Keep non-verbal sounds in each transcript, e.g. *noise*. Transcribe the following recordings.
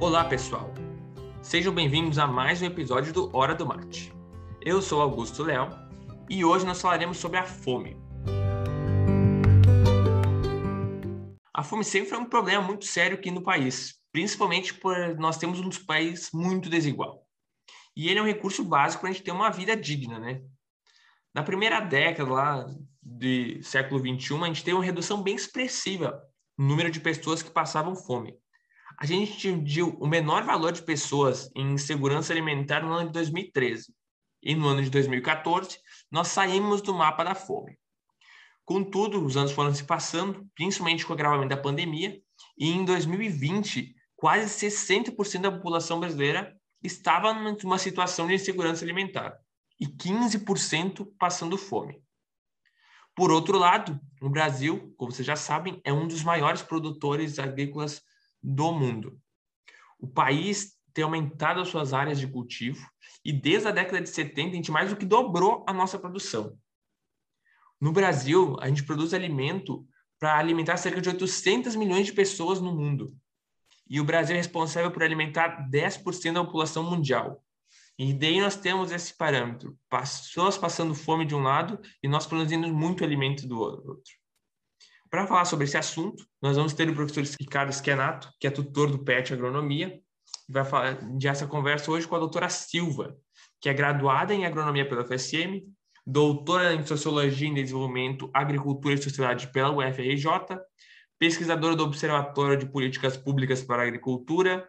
Olá, pessoal. Sejam bem-vindos a mais um episódio do Hora do Mate. Eu sou Augusto Léo e hoje nós falaremos sobre a fome. A fome sempre foi um problema muito sério aqui no país, principalmente por nós temos um país muito desigual. E ele é um recurso básico para a gente ter uma vida digna, né? Na primeira década lá do século 21, a gente teve uma redução bem expressiva no número de pessoas que passavam fome. A gente atingiu o menor valor de pessoas em segurança alimentar no ano de 2013. E no ano de 2014, nós saímos do mapa da fome. Contudo, os anos foram se passando, principalmente com o agravamento da pandemia, e em 2020, quase 60% da população brasileira estava numa situação de insegurança alimentar e 15% passando fome. Por outro lado, o Brasil, como vocês já sabem, é um dos maiores produtores agrícolas do mundo. O país tem aumentado as suas áreas de cultivo e desde a década de 70 a gente mais do que dobrou a nossa produção. No Brasil, a gente produz alimento para alimentar cerca de 800 milhões de pessoas no mundo. E o Brasil é responsável por alimentar 10% da população mundial. E daí nós temos esse parâmetro: pessoas passando fome de um lado e nós produzindo muito alimento do outro. Para falar sobre esse assunto, nós vamos ter o professor Ricardo Schenato, que é tutor do PET Agronomia, e vai falar dessa conversa hoje com a doutora Silva, que é graduada em Agronomia pela FSM, doutora em Sociologia em Desenvolvimento, Agricultura e Sociedade pela UFRJ, pesquisadora do Observatório de Políticas Públicas para a Agricultura,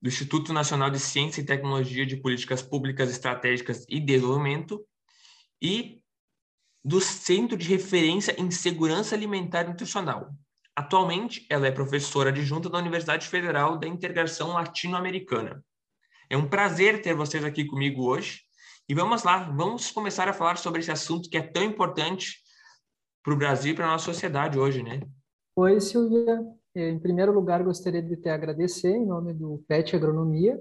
do Instituto Nacional de Ciência e Tecnologia de Políticas Públicas Estratégicas e Desenvolvimento e do Centro de Referência em Segurança Alimentar e Nutricional. Atualmente, ela é professora adjunta da Universidade Federal da Integração Latino-Americana. É um prazer ter vocês aqui comigo hoje. E vamos lá, vamos começar a falar sobre esse assunto que é tão importante para o Brasil e para a nossa sociedade hoje, né? Oi, Silvia. Em primeiro lugar, gostaria de te agradecer, em nome do PET Agronomia,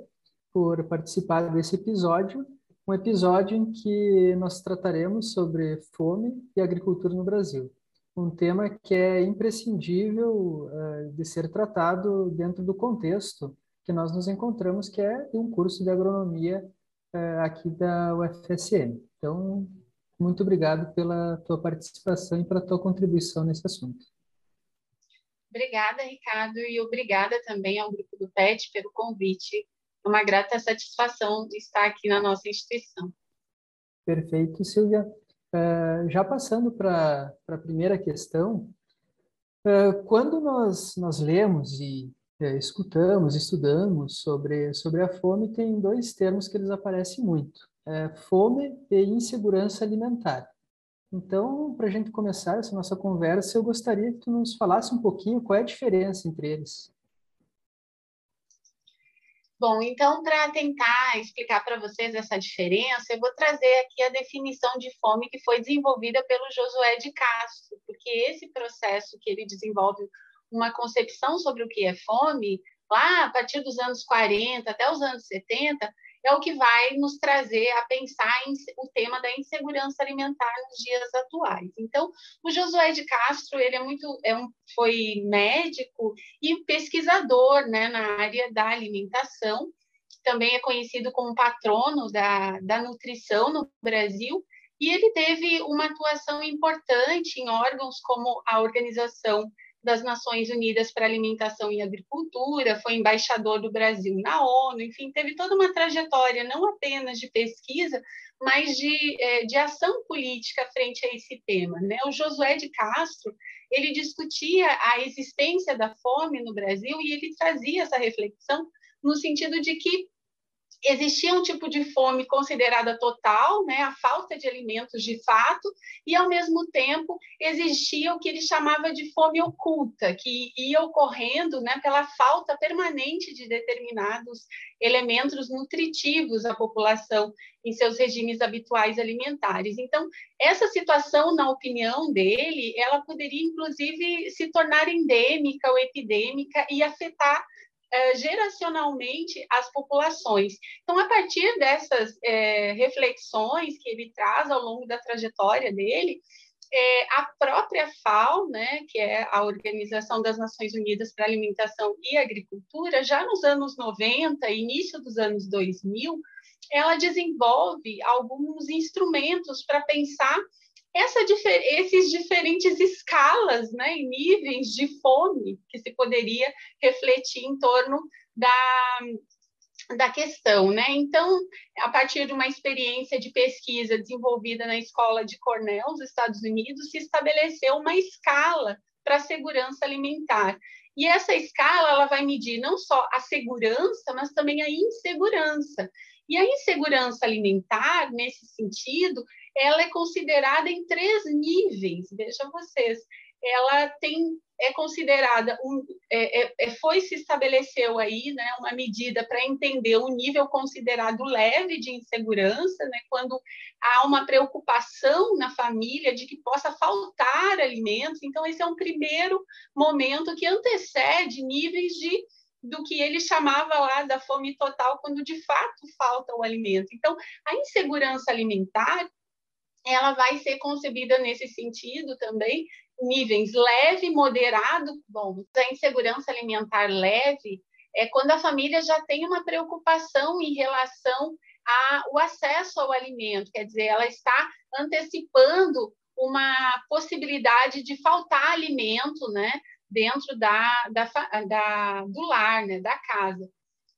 por participar desse episódio um episódio em que nós trataremos sobre fome e agricultura no Brasil. Um tema que é imprescindível uh, de ser tratado dentro do contexto que nós nos encontramos, que é um curso de agronomia uh, aqui da UFSM. Então, muito obrigado pela tua participação e pela tua contribuição nesse assunto. Obrigada, Ricardo, e obrigada também ao grupo do PET pelo convite uma grata satisfação de estar aqui na nossa instituição. Perfeito, Silvia. Uh, já passando para a primeira questão, uh, quando nós, nós lemos e uh, escutamos, estudamos sobre, sobre a fome, tem dois termos que eles aparecem muito: fome e insegurança alimentar. Então, para a gente começar essa nossa conversa, eu gostaria que tu nos falasse um pouquinho qual é a diferença entre eles. Bom, então, para tentar explicar para vocês essa diferença, eu vou trazer aqui a definição de fome que foi desenvolvida pelo Josué de Castro, porque esse processo que ele desenvolve uma concepção sobre o que é fome, lá a partir dos anos 40 até os anos 70, é o que vai nos trazer a pensar em, o tema da insegurança alimentar nos dias atuais. Então, o Josué de Castro, ele é muito, é um, foi médico e pesquisador né, na área da alimentação, também é conhecido como patrono da, da nutrição no Brasil, e ele teve uma atuação importante em órgãos como a Organização das Nações Unidas para Alimentação e Agricultura, foi embaixador do Brasil na ONU, enfim, teve toda uma trajetória, não apenas de pesquisa, mas de, é, de ação política frente a esse tema. Né? O Josué de Castro, ele discutia a existência da fome no Brasil e ele trazia essa reflexão no sentido de que existia um tipo de fome considerada total, né, a falta de alimentos de fato, e ao mesmo tempo existia o que ele chamava de fome oculta, que ia ocorrendo, né, pela falta permanente de determinados elementos nutritivos à população em seus regimes habituais alimentares. Então, essa situação, na opinião dele, ela poderia inclusive se tornar endêmica ou epidêmica e afetar é, geracionalmente as populações. Então, a partir dessas é, reflexões que ele traz ao longo da trajetória dele, é, a própria FAO, né, que é a Organização das Nações Unidas para Alimentação e Agricultura, já nos anos 90, início dos anos 2000, ela desenvolve alguns instrumentos para pensar essa, esses diferentes escalas né, e níveis de fome que se poderia refletir em torno da, da questão, né? Então, a partir de uma experiência de pesquisa desenvolvida na escola de Cornell, nos Estados Unidos, se estabeleceu uma escala para a segurança alimentar. E essa escala ela vai medir não só a segurança, mas também a insegurança. E a insegurança alimentar, nesse sentido, ela é considerada em três níveis. Vejam vocês, ela tem é considerada um, é, é, é, foi se estabeleceu aí, né, uma medida para entender o nível considerado leve de insegurança, né, quando há uma preocupação na família de que possa faltar alimentos. Então esse é um primeiro momento que antecede níveis de do que ele chamava lá da fome total, quando de fato falta o alimento. Então, a insegurança alimentar ela vai ser concebida nesse sentido também, níveis leve, moderado, bom, a insegurança alimentar leve é quando a família já tem uma preocupação em relação ao acesso ao alimento, quer dizer, ela está antecipando uma possibilidade de faltar alimento, né, dentro da, da, da do lar, né, da casa.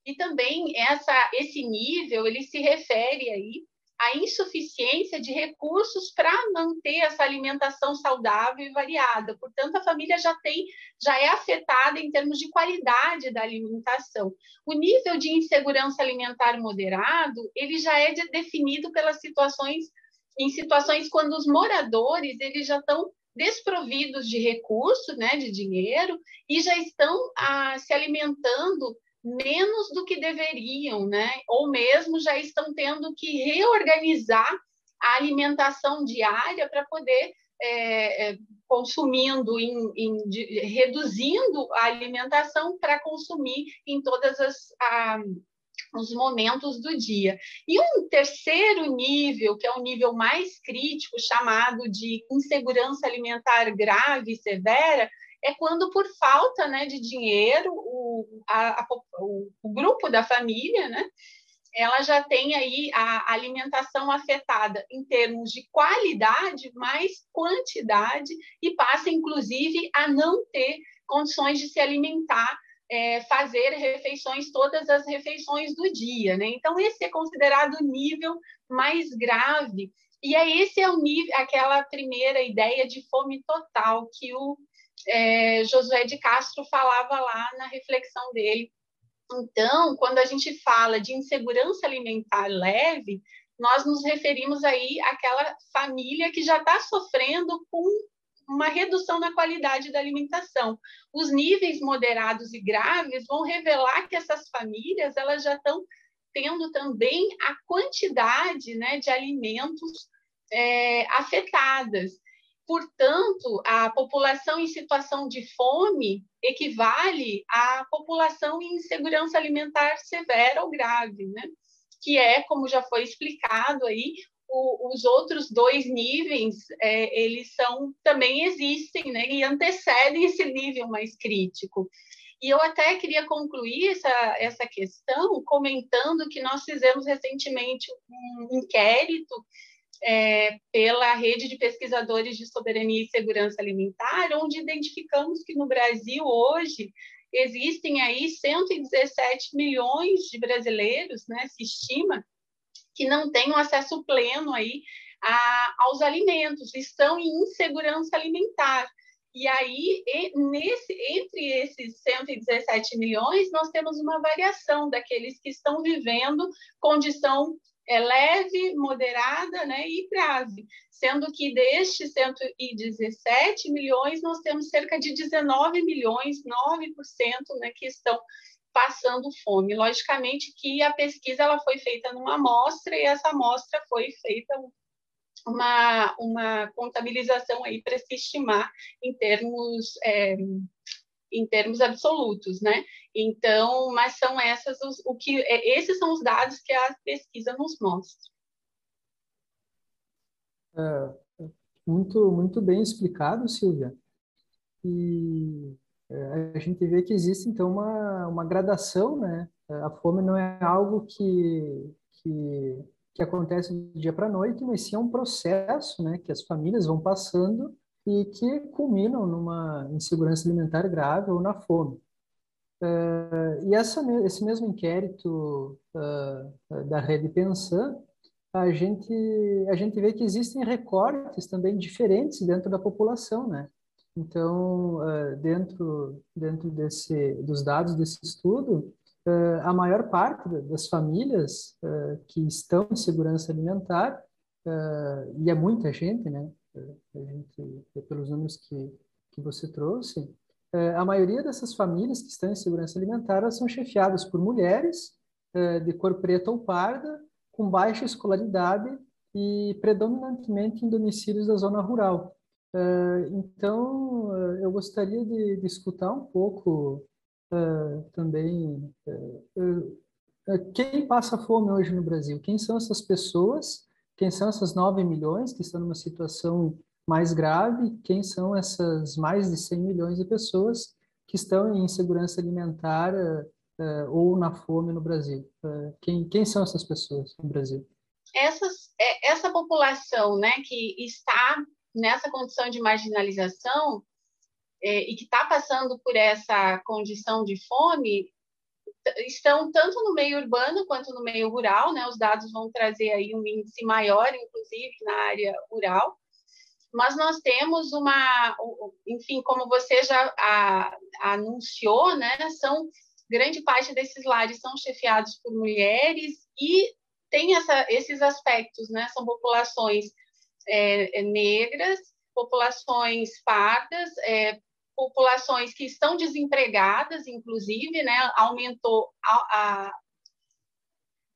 E também essa, esse nível, ele se refere aí a insuficiência de recursos para manter essa alimentação saudável e variada. Portanto, a família já tem, já é afetada em termos de qualidade da alimentação. O nível de insegurança alimentar moderado, ele já é definido pelas situações em situações quando os moradores eles já estão desprovidos de recurso, né, de dinheiro, e já estão ah, se alimentando menos do que deveriam, né? Ou mesmo já estão tendo que reorganizar a alimentação diária para poder é, é, consumindo, em, em, de, reduzindo a alimentação para consumir em todas as a, os momentos do dia. E um terceiro nível, que é o nível mais crítico, chamado de insegurança alimentar grave e severa, é quando, por falta né, de dinheiro, o, a, a, o, o grupo da família, né, ela já tem aí a alimentação afetada em termos de qualidade, mais quantidade, e passa, inclusive, a não ter condições de se alimentar, é, fazer refeições, todas as refeições do dia. Né? Então, esse é considerado o nível mais grave. E é esse é o nível, aquela primeira ideia de fome total que o é, Josué de Castro falava lá na reflexão dele. Então, quando a gente fala de insegurança alimentar leve, nós nos referimos aí àquela família que já está sofrendo com uma redução na qualidade da alimentação. Os níveis moderados e graves vão revelar que essas famílias elas já estão tendo também a quantidade né, de alimentos é, afetadas. Portanto, a população em situação de fome equivale à população em insegurança alimentar severa ou grave, né? que é, como já foi explicado aí, o, os outros dois níveis, é, eles são também existem, né? E antecedem esse nível mais crítico. E eu até queria concluir essa, essa questão comentando que nós fizemos recentemente um inquérito é, pela rede de pesquisadores de soberania e segurança alimentar, onde identificamos que no Brasil hoje existem aí 117 milhões de brasileiros, né, se estima, que não têm um acesso pleno aí a, aos alimentos, estão em insegurança alimentar. E aí, nesse, entre esses 117 milhões, nós temos uma variação daqueles que estão vivendo condição é leve, moderada né, e grave, sendo que destes 117 milhões, nós temos cerca de 19 milhões, 9% né, que estão passando fome. Logicamente que a pesquisa ela foi feita numa amostra e essa amostra foi feita uma, uma contabilização aí para se estimar em termos é, em termos absolutos, né? Então, mas são essas os, o que é, esses são os dados que a pesquisa nos mostra. É, muito, muito bem explicado, Silvia. E é, a gente vê que existe, então, uma, uma gradação, né? A fome não é algo que, que, que acontece do dia para a noite, mas sim é um processo, né? Que as famílias vão passando e que culminam numa insegurança alimentar grave ou na fome. Uh, e essa, esse mesmo inquérito uh, da Rede Pensan, a gente, a gente vê que existem recortes também diferentes dentro da população, né? Então, uh, dentro, dentro desse, dos dados desse estudo, a maior parte das famílias que estão em segurança alimentar, e é muita gente, né? Gente, pelos números que, que você trouxe, a maioria dessas famílias que estão em segurança alimentar elas são chefiadas por mulheres de cor preta ou parda, com baixa escolaridade e predominantemente em domicílios da zona rural. Uh, então, eu gostaria de, de, escutar um pouco também quem passa fome hoje no Brasil, quem são essas pessoas, quem são essas 9 milhões que estão numa situação mais grave, quem são essas mais de 100 milhões de pessoas que estão em insegurança alimentar ou na fome no Brasil. quem, quem são essas pessoas no Brasil? Essas, é, essa população né, que está nessa condição de marginalização é, e que está passando por essa condição de fome estão tanto no meio urbano quanto no meio rural, né? Os dados vão trazer aí um índice maior, inclusive na área rural. Mas nós temos uma, enfim, como você já a, anunciou, né? São grande parte desses lares são chefiados por mulheres e tem essa, esses aspectos, né? São populações é, é, negras, populações pardas, é, populações que estão desempregadas, inclusive, né, aumentou a, a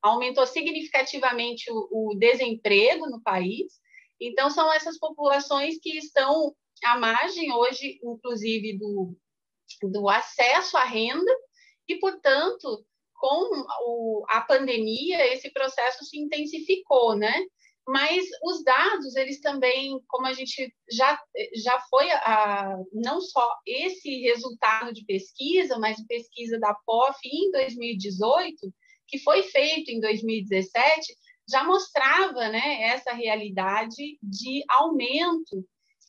aumentou significativamente o, o, desemprego no país. Então, são essas populações que estão à margem hoje, inclusive, do, do acesso à renda, e, portanto, com o, a pandemia, esse processo se intensificou, né? mas os dados eles também como a gente já já foi a, não só esse resultado de pesquisa mas pesquisa da POF em 2018 que foi feito em 2017 já mostrava né essa realidade de aumento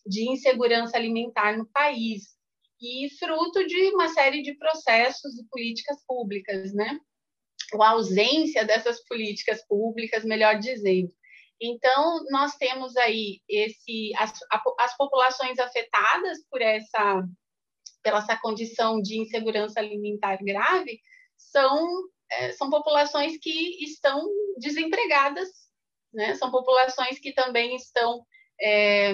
de insegurança alimentar no país. E fruto de uma série de processos e políticas públicas né? Ou a ausência dessas políticas públicas melhor dizendo. Então, nós temos aí esse, as, as populações afetadas por essa, pela essa condição de insegurança alimentar grave são, é, são populações que estão desempregadas, né? são populações que também estão é,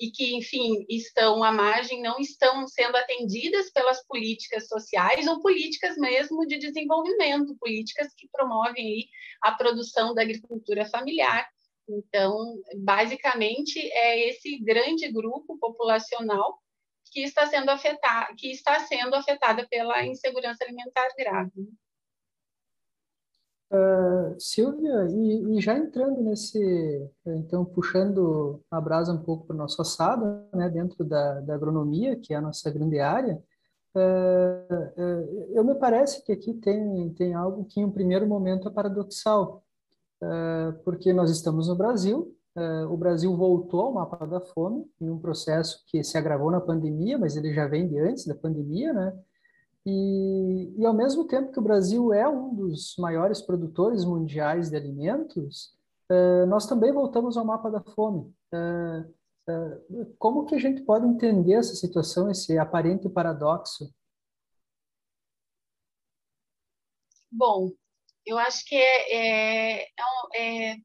e que, enfim, estão à margem, não estão sendo atendidas pelas políticas sociais ou políticas mesmo de desenvolvimento, políticas que promovem a produção da agricultura familiar então, basicamente, é esse grande grupo populacional que está sendo afetado, que está sendo afetada pela insegurança alimentar grave. Uh, Silvia, e, e, já entrando nesse, então puxando a brasa um pouco para o nosso assado, né, dentro da, da agronomia, que é a nossa grande área, uh, uh, eu me parece que aqui tem, tem algo que em um primeiro momento é paradoxal, porque nós estamos no Brasil, o Brasil voltou ao mapa da fome em um processo que se agravou na pandemia, mas ele já vem de antes da pandemia, né? E, e ao mesmo tempo que o Brasil é um dos maiores produtores mundiais de alimentos, eh, nós também voltamos ao mapa da fome. Como que a gente pode entender essa situação, esse aparente paradoxo? Bom, eu acho que é, é, é, é,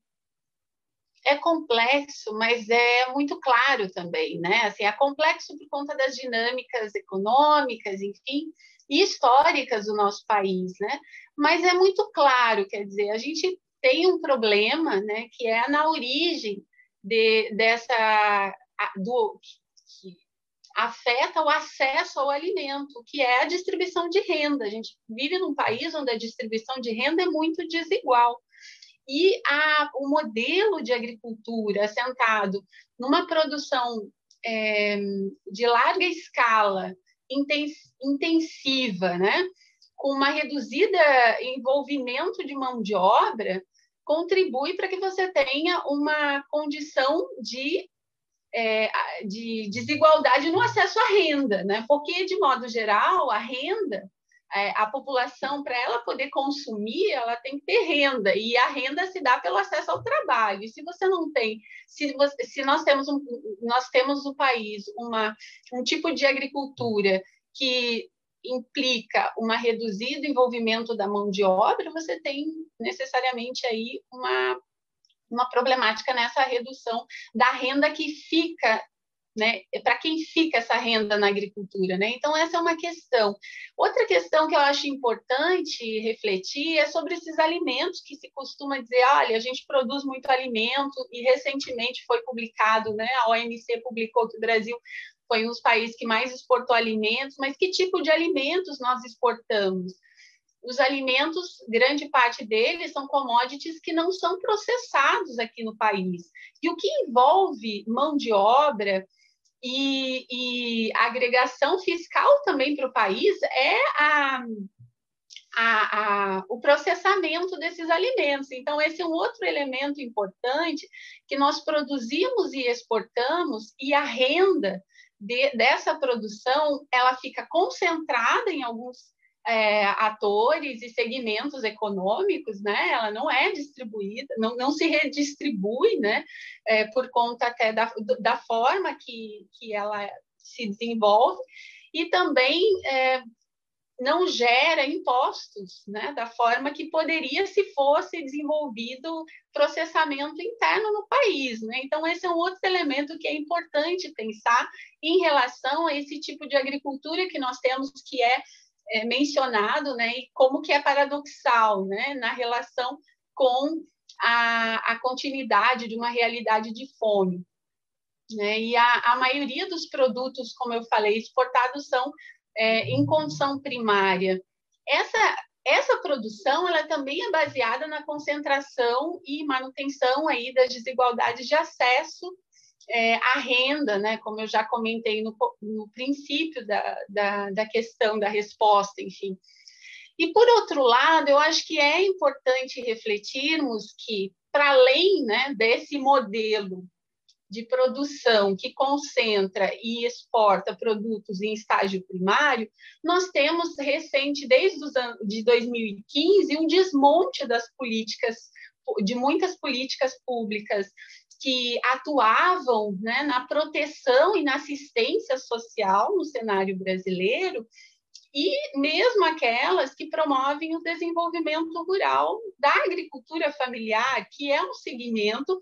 é complexo, mas é muito claro também, né? Assim, é complexo por conta das dinâmicas econômicas, enfim, históricas do nosso país, né? Mas é muito claro, quer dizer, a gente tem um problema, né, que é na origem de, dessa do afeta o acesso ao alimento, que é a distribuição de renda. A gente vive num país onde a distribuição de renda é muito desigual. E a, o modelo de agricultura assentado numa produção é, de larga escala, intensiva, né? com uma reduzida envolvimento de mão de obra, contribui para que você tenha uma condição de, é, de desigualdade no acesso à renda, né? Porque, de modo geral, a renda, a população, para ela poder consumir, ela tem que ter renda, e a renda se dá pelo acesso ao trabalho. E se você não tem, se, você, se nós temos um, nós temos no país uma, um tipo de agricultura que implica uma reduzido envolvimento da mão de obra, você tem necessariamente aí uma, uma problemática nessa redução da renda que fica né? Para quem fica essa renda na agricultura, né? Então essa é uma questão. Outra questão que eu acho importante refletir é sobre esses alimentos que se costuma dizer, olha, a gente produz muito alimento e recentemente foi publicado, né? A OMC publicou que o Brasil foi um dos países que mais exportou alimentos, mas que tipo de alimentos nós exportamos? Os alimentos, grande parte deles são commodities que não são processados aqui no país. E o que envolve mão de obra e, e agregação fiscal também para o país é a, a, a, o processamento desses alimentos. Então, esse é um outro elemento importante que nós produzimos e exportamos, e a renda de, dessa produção ela fica concentrada em alguns é, atores e segmentos econômicos, né? Ela não é distribuída, não, não se redistribui, né? É, por conta até da, da forma que, que ela se desenvolve e também é, não gera impostos, né, da forma que poderia se fosse desenvolvido processamento interno no país, né? Então esse é um outro elemento que é importante pensar em relação a esse tipo de agricultura que nós temos que é, é mencionado, né, e como que é paradoxal, né, na relação com a, a continuidade de uma realidade de fome. Né? E a, a maioria dos produtos, como eu falei, exportados são é, em condição primária. Essa, essa produção ela também é baseada na concentração e manutenção aí das desigualdades de acesso é, à renda, né? como eu já comentei no, no princípio da, da, da questão da resposta, enfim. E, por outro lado, eu acho que é importante refletirmos que, para além né, desse modelo de produção que concentra e exporta produtos em estágio primário, nós temos recente, desde os anos de 2015, um desmonte das políticas, de muitas políticas públicas que atuavam né, na proteção e na assistência social no cenário brasileiro, e mesmo aquelas que promovem o desenvolvimento rural da agricultura familiar, que é um segmento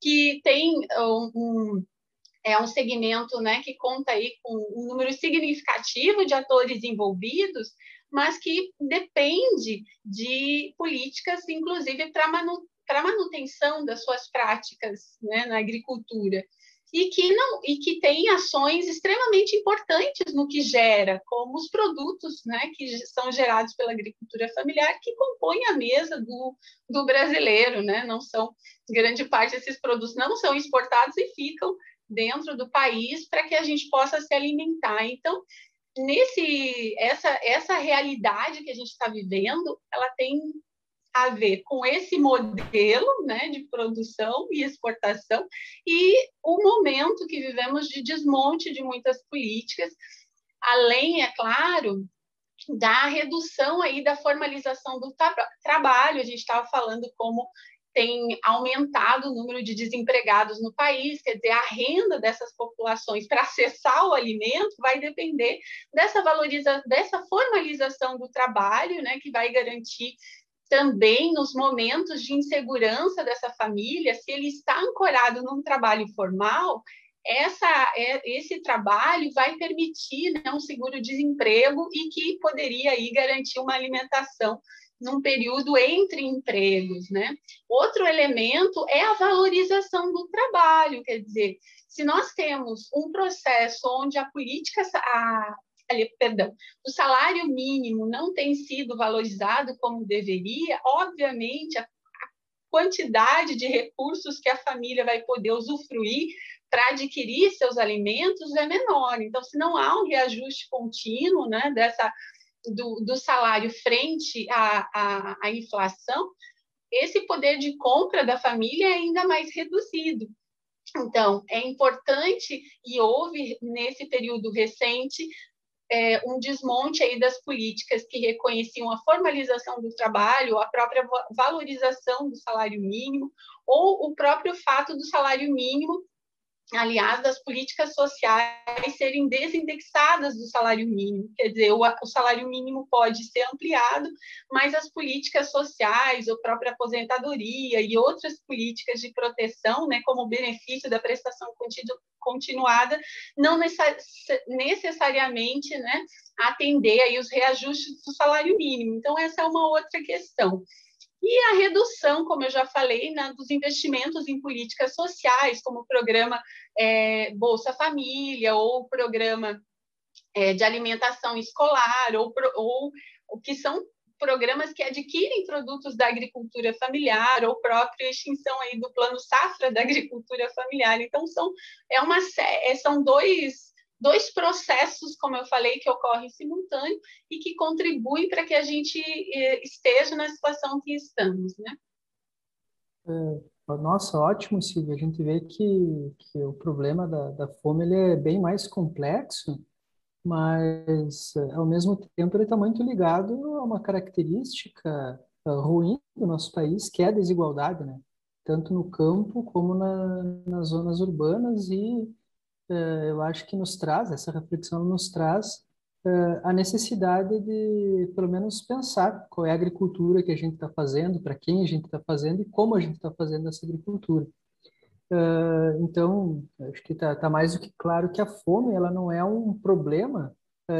que tem um, um é um segmento né, que conta aí com um número significativo de atores envolvidos, mas que depende de políticas, inclusive, para manu manutenção das suas práticas né, na agricultura e que não e que tem ações extremamente importantes no que gera, como os produtos, né, que são gerados pela agricultura familiar, que compõem a mesa do, do brasileiro, né? Não são grande parte desses produtos não são exportados e ficam dentro do país para que a gente possa se alimentar. Então, nesse essa essa realidade que a gente está vivendo, ela tem a ver com esse modelo né, de produção e exportação e o momento que vivemos de desmonte de muitas políticas, além, é claro, da redução aí da formalização do tra trabalho. A gente estava falando como tem aumentado o número de desempregados no país, quer dizer, a renda dessas populações para acessar o alimento vai depender dessa valorização, dessa formalização do trabalho, né, que vai garantir também nos momentos de insegurança dessa família, se ele está ancorado num trabalho formal, essa, é, esse trabalho vai permitir né, um seguro-desemprego e que poderia aí garantir uma alimentação num período entre empregos, né? Outro elemento é a valorização do trabalho, quer dizer, se nós temos um processo onde a política, a, perdão, o salário mínimo não tem sido valorizado como deveria, obviamente a, quantidade de recursos que a família vai poder usufruir para adquirir seus alimentos é menor. Então, se não há um reajuste contínuo né, dessa, do, do salário frente à, à, à inflação, esse poder de compra da família é ainda mais reduzido. Então, é importante, e houve nesse período recente, é, um desmonte aí das políticas que reconheciam a formalização do trabalho, a própria valorização do salário mínimo, ou o próprio fato do salário mínimo aliás, das políticas sociais serem desindexadas do salário mínimo. Quer dizer, o, o, salário mínimo pode ser ampliado, mas as políticas sociais, a própria aposentadoria e outras políticas de proteção, né, como o benefício da prestação continuada, não necessariamente né, atender aí os reajustes do salário mínimo. Então, essa é uma outra questão. E a redução, como eu já falei, né, dos investimentos em políticas sociais, como o programa é, Bolsa Família ou o programa é, de alimentação escolar, ou, ou o que são programas que adquirem produtos da agricultura familiar ou própria extinção aí do plano safra da *laughs* agricultura familiar. Então são é uma é, são dois dois processos, como eu falei, que ocorrem simultâneo e que contribuem para que a gente eh, esteja na situação que estamos, né? É, nossa, ótimo, Silvia. A gente vê que, que o problema da, da fome ele é bem mais complexo, mas ao mesmo tempo ele está muito ligado a uma característica uh, ruim do nosso país, que é a desigualdade, né? Tanto no campo como na, nas zonas urbanas e eh, eu acho que nos traz, essa reflexão nos traz eh, a necessidade de, pelo menos, pensar qual é a agricultura que a gente está fazendo, para quem a gente está fazendo e como a gente está fazendo essa agricultura. Eh, então, acho que está tá mais do que claro que a fome ela não é um problema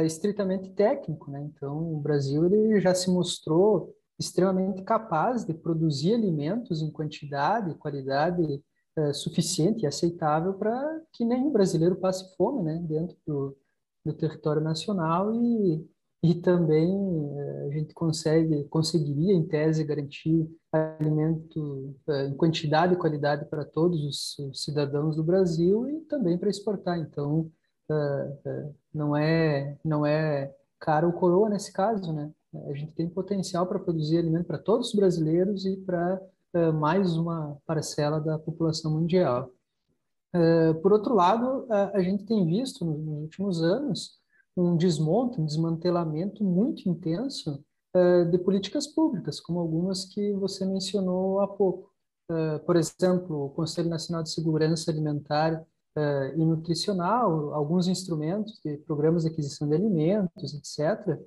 estritamente técnico, né? Então, o Brasil ele já se mostrou extremamente capaz de produzir alimentos em quantidade e qualidade é, suficiente e aceitável para que nenhum brasileiro passe fome né, dentro do, do território nacional e, e também é, a gente consegue conseguiria em tese garantir alimento é, em quantidade e qualidade para todos os, os cidadãos do Brasil e também para exportar. Então não é não é caro o coroa nesse caso né? A gente tem potencial para produzir alimento para todos os brasileiros e para mais uma parcela da população mundial. Uh, por outro lado, a, gente tem visto nos, últimos anos um desmonte, um desmantelamento muito intenso uh, de políticas públicas, como algumas que você mencionou há pouco. por exemplo, o Conselho Nacional de Segurança Alimentar e nutricional, alguns instrumentos de programas de aquisição de alimentos, etc.,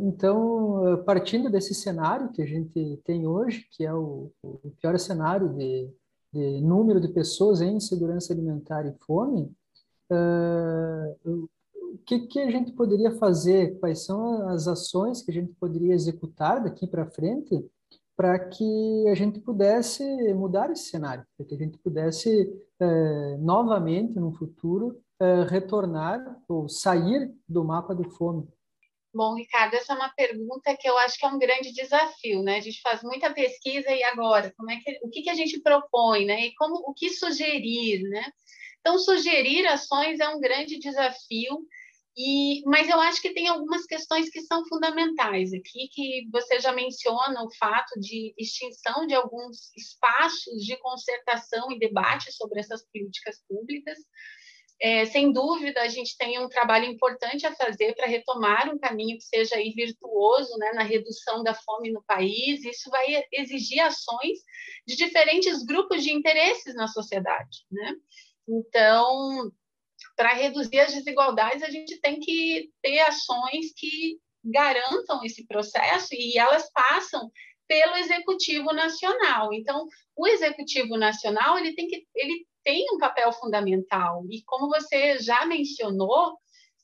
então, eh, partindo desse cenário que a gente tem hoje, que é o, o pior cenário de, de, número de pessoas em insegurança alimentar e fome, uh, o que, que a gente poderia fazer? Quais são as ações que a gente poderia executar daqui para frente para que a gente pudesse mudar esse cenário, para que a gente pudesse uh, novamente, no futuro, uh, retornar ou sair do mapa de fome? Bom, Ricardo, essa é uma pergunta que eu acho que é um grande desafio, né? A gente faz muita pesquisa e agora, como é que, o que, que a gente propõe, né? E como, o que sugerir, né? Então, sugerir ações é um grande desafio, e, mas eu acho que tem algumas questões que são fundamentais aqui, que você já menciona o fato de extinção de alguns espaços de concertação e debate sobre essas políticas públicas. É, sem dúvida, a gente tem um trabalho importante a fazer para retomar um caminho que seja aí virtuoso né, na redução da fome no país. Isso vai exigir ações de diferentes grupos de interesses na sociedade. Né? Então, para reduzir as desigualdades, a gente tem que ter ações que garantam esse processo e elas passam pelo executivo nacional. Então, o executivo nacional ele tem que ele tem um papel fundamental. E como você já mencionou,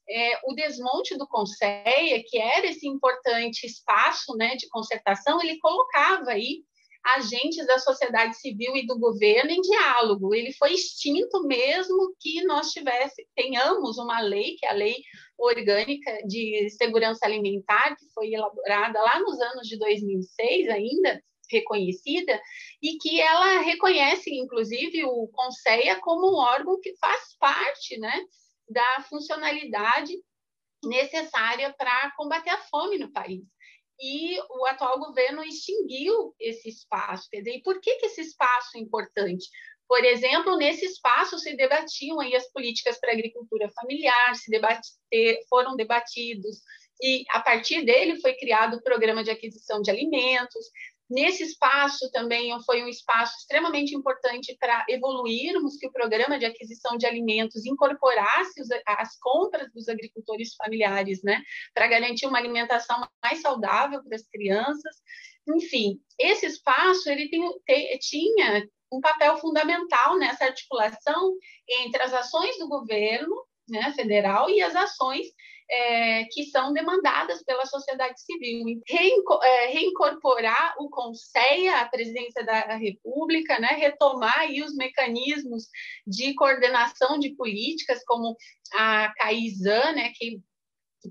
é, o desmonte do Conceia, que era esse importante espaço né, de concertação, ele colocava aí agentes da sociedade civil e do governo em diálogo. Ele foi extinto mesmo que nós tivesse, tenhamos uma lei, que é a Lei Orgânica de Segurança Alimentar, que foi elaborada lá nos anos de 2006 ainda, reconhecida e que ela reconhece, inclusive, o Conceia como um órgão que faz parte né, da funcionalidade necessária para combater a fome no país. E o atual governo extinguiu esse espaço. E por que, que esse espaço é importante? Por exemplo, nesse espaço se debatiam aí as políticas para a agricultura familiar, se debater, foram debatidos, e a partir dele foi criado o programa de aquisição de alimentos, Nesse espaço também foi um espaço extremamente importante para evoluirmos que o programa de aquisição de alimentos incorporasse as compras dos agricultores familiares, né, para garantir uma alimentação mais saudável para as crianças. Enfim, esse espaço ele tem, tinha um papel fundamental nessa articulação entre as ações do governo né, federal e as ações é, que são demandadas pela sociedade civil. É, reincorporar o Conceia à presidência da República, né, retomar aí os mecanismos de coordenação de políticas, como a CAISAN, né, que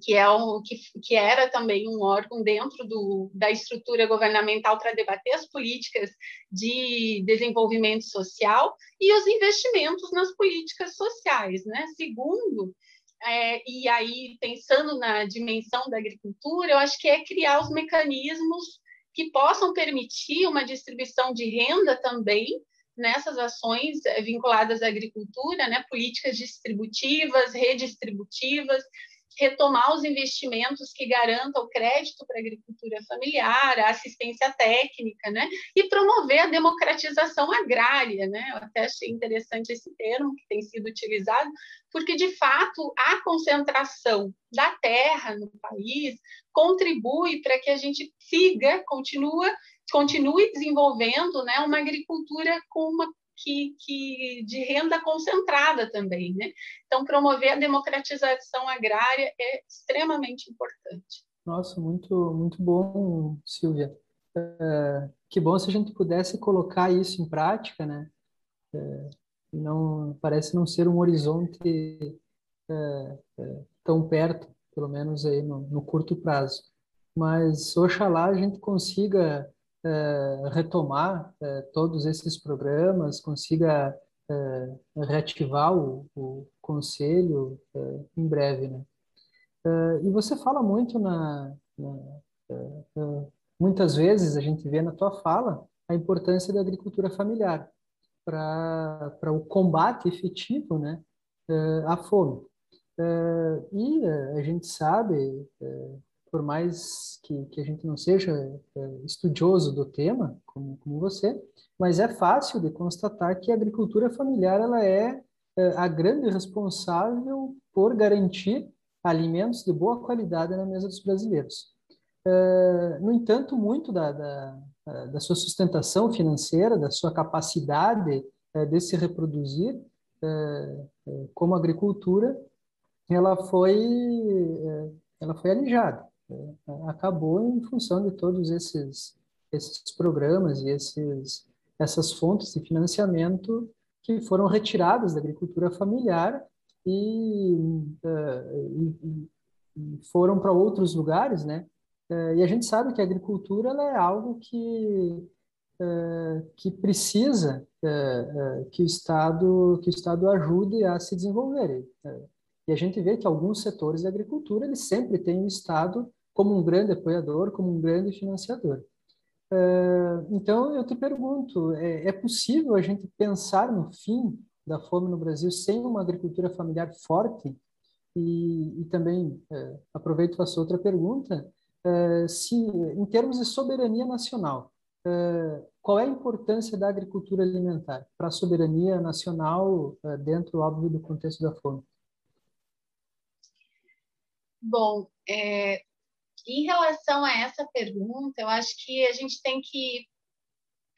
que, é que, que, era também um órgão dentro do, da estrutura governamental para debater as políticas de desenvolvimento social e os investimentos nas políticas sociais. Né? Segundo, é, e aí pensando na dimensão da agricultura, eu acho que é criar os mecanismos que possam permitir uma distribuição de renda também nessas ações é, vinculadas à agricultura, né, políticas distributivas, redistributivas, retomar os investimentos que garantam o crédito para a agricultura familiar, a assistência técnica, né? E promover a democratização agrária, né? Eu até achei interessante esse termo que tem sido utilizado, porque de fato a concentração da terra no país contribui para que a gente siga, continua, continue desenvolvendo, né, uma agricultura com uma que, que, de renda concentrada também, né? Então, promover a democratização agrária é extremamente importante. Nossa, muito, muito bom, Silvia. É, que bom se a gente pudesse colocar isso em prática, né? É, não parece não ser um horizonte é, é tão perto, pelo menos aí no, no curto prazo. Mas oxalá a gente consiga é, retomar é, todos esses programas, consiga é, reativar o, o conselho em breve, né? e você fala muito na, na muitas vezes a gente vê na tua fala a importância da agricultura familiar para o combate efetivo, né, à fome. e a gente sabe por mais que, que a gente não seja é, estudioso do tema, como, como você, mas é fácil de constatar que a agricultura familiar ela é, é a grande responsável por garantir alimentos de boa qualidade na mesa dos brasileiros. É, no entanto, muito da, da, da, sua sustentação financeira, da sua capacidade de se reproduzir como agricultura, ela foi, ela foi alijada. Acabou em função de todos esses, esses programas e esses, essas fontes de financiamento que foram retiradas da agricultura familiar e, uh, e, e foram para outros lugares, né? Uh, e a gente sabe que a agricultura é algo que uh, que precisa que o Estado que o Estado ajude a se desenvolver. E a gente vê que alguns setores da agricultura eles sempre têm o Estado como um grande apoiador, como um grande financiador. Uh, então, eu te pergunto, é, é, possível a gente pensar no fim da fome no Brasil sem uma agricultura familiar forte? E, e também, uh, aproveito e faço outra pergunta, uh, se, em termos de soberania nacional, qual é a importância da agricultura alimentar para a soberania nacional dentro, óbvio, do contexto da fome? Bom, é, em relação a essa pergunta, eu acho que a gente tem que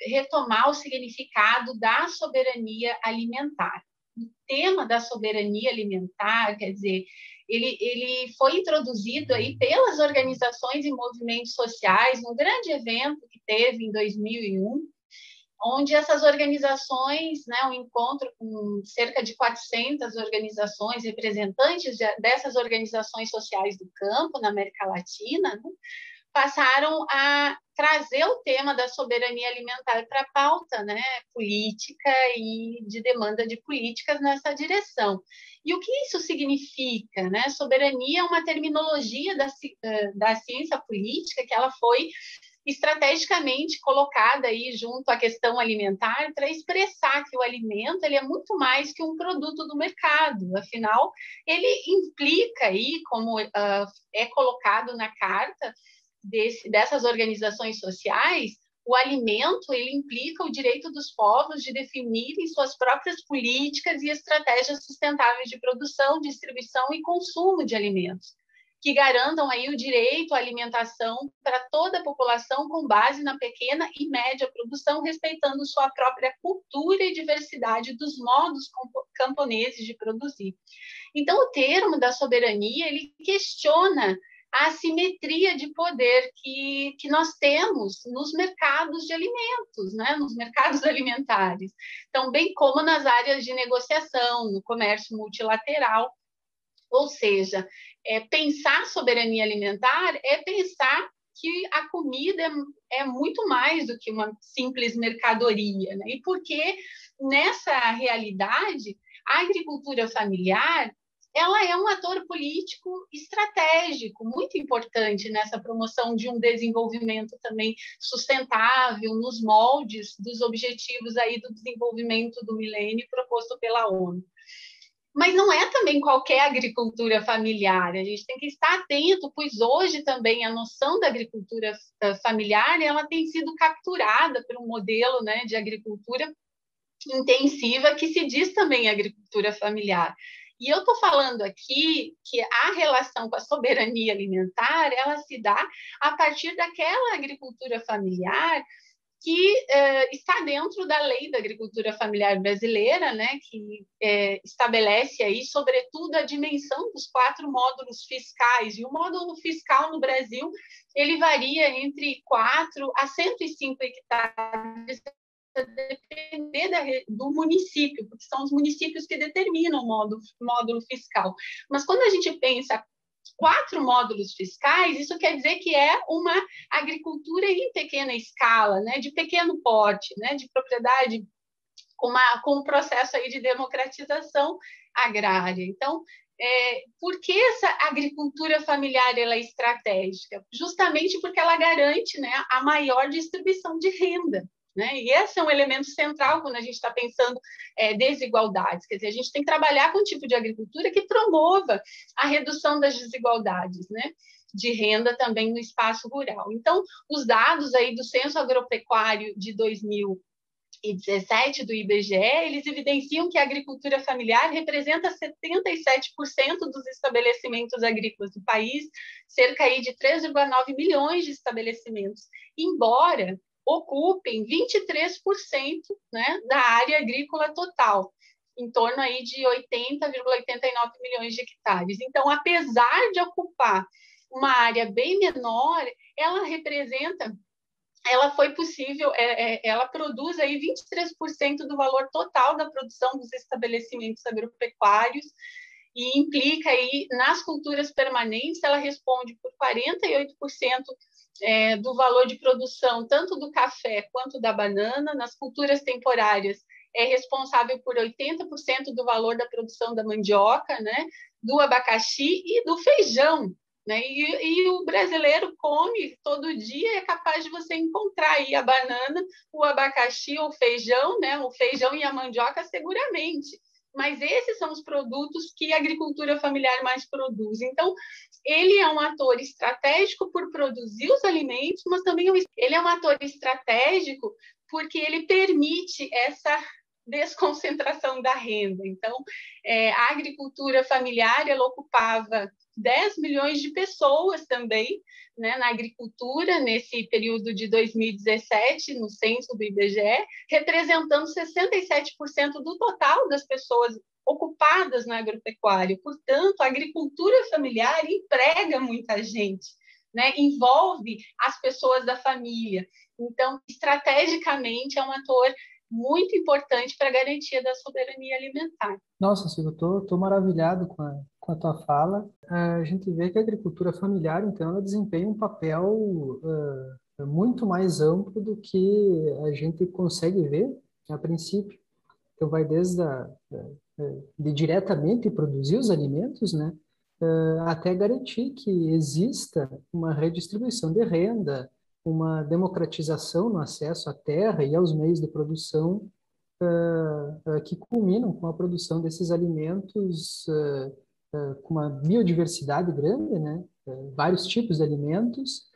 retomar o significado da soberania alimentar. O tema da soberania alimentar, quer dizer, ele, ele foi introduzido aí pelas organizações e movimentos sociais num grande evento que teve em 2001, onde essas organizações, né, um encontro com cerca de 400 organizações, representantes de, dessas organizações sociais do campo na América Latina, né, passaram a trazer o tema da soberania alimentar para a pauta né, política e de demanda de políticas nessa direção. E o que isso significa? Né? Soberania é uma terminologia da, eh, da ciência política que ela foi estrategicamente colocada aí junto à questão alimentar para expressar que o alimento ele é muito mais que um produto do mercado. Afinal, ele implica aí, como uh, é colocado na carta desse, dessas organizações sociais, o alimento ele implica o direito dos povos de definirem suas próprias políticas e estratégias sustentáveis de produção, distribuição e consumo de alimentos que garantam aí o direito à alimentação para toda a população com base na pequena e média produção, respeitando sua própria cultura e diversidade dos modos camponeses de produzir. Então, o termo da soberania, ele questiona a assimetria de poder que, que nós temos nos mercados de alimentos, né? nos mercados *laughs* alimentares. Então, bem como nas áreas de negociação, no comércio multilateral, ou seja, é, pensar soberania alimentar é pensar que a comida é, muito mais do que uma simples mercadoria. Né? E porque nessa realidade, a agricultura familiar ela é um ator político estratégico, muito importante nessa promoção de um desenvolvimento também sustentável, nos moldes dos objetivos aí do desenvolvimento do milênio proposto pela ONU mas não é também qualquer agricultura familiar. A gente tem que estar atento, pois hoje também a noção da agricultura eh, familiar ela tem sido capturada por um modelo né, de agricultura intensiva que se diz também agricultura familiar. E eu estou falando aqui que a relação com a soberania alimentar ela se dá a partir daquela agricultura familiar que uh, está dentro da lei da agricultura familiar brasileira, né, que é, estabelece aí, sobretudo, a dimensão dos quatro módulos fiscais. E o módulo fiscal no Brasil ele varia entre 4 a 105 hectares depender da, do município, porque são os municípios que determinam o módulo, módulo fiscal. Mas quando a gente pensa quatro módulos fiscais, isso quer dizer que é uma agricultura em pequena escala, né, de pequeno porte, né, de propriedade com, uma, com um processo aí de democratização agrária. Então, é, por que essa agricultura familiar ela é estratégica? Justamente porque ela garante né, a maior distribuição de renda. Né? E esse é um elemento central quando a gente está pensando é, desigualdades. Quer dizer, a gente tem que trabalhar com um tipo de agricultura que promova a redução das desigualdades, né? de renda também no espaço rural. Então, os dados aí do Censo Agropecuário de 2017 do IBGE, eles evidenciam que a agricultura familiar representa 77% dos estabelecimentos agrícolas do país, cerca aí de 3,9 milhões de estabelecimentos. Embora ocupem 23% né, da área agrícola total, em torno aí de 80,89 milhões de hectares. Então, apesar de ocupar uma área bem menor, ela representa, ela foi possível, é, é, ela produz aí 23% do valor total da produção dos estabelecimentos agropecuários e implica aí nas culturas permanentes, ela responde por 48% é, do valor de produção, tanto do café quanto da banana, nas culturas temporárias, é responsável por 80% do valor da produção da mandioca, né, do abacaxi e do feijão. Né? E, e, o brasileiro come todo dia, é capaz de você encontrar aí a banana, o abacaxi, o feijão, né? o feijão e a mandioca seguramente mas esses são os produtos que a agricultura familiar mais produz. Então, ele é um ator estratégico por produzir os alimentos, mas também ele é um ator estratégico porque ele permite essa desconcentração da renda. Então, é, a agricultura familiar ela ocupava 10 milhões de pessoas também né, na agricultura nesse período de 2017, no censo do IBGE, representando 67% do total das pessoas ocupadas na agropecuária. Portanto, a agricultura familiar emprega muita gente, né, envolve as pessoas da família. Então, estrategicamente, é um ator muito importante para a garantia da soberania alimentar. Nossa, Silvia, eu estou maravilhado com a, com a tua fala. A gente vê que a agricultura familiar, então, ela desempenha um papel uh, muito mais amplo do que a gente consegue ver a princípio. Então, vai desde a, de diretamente produzir os alimentos, né, até garantir que exista uma redistribuição de renda, uma democratização no acesso à terra e aos meios de produção uh, uh, que culminam com a produção desses alimentos uh, com uma biodiversidade grande, né? vários tipos de alimentos,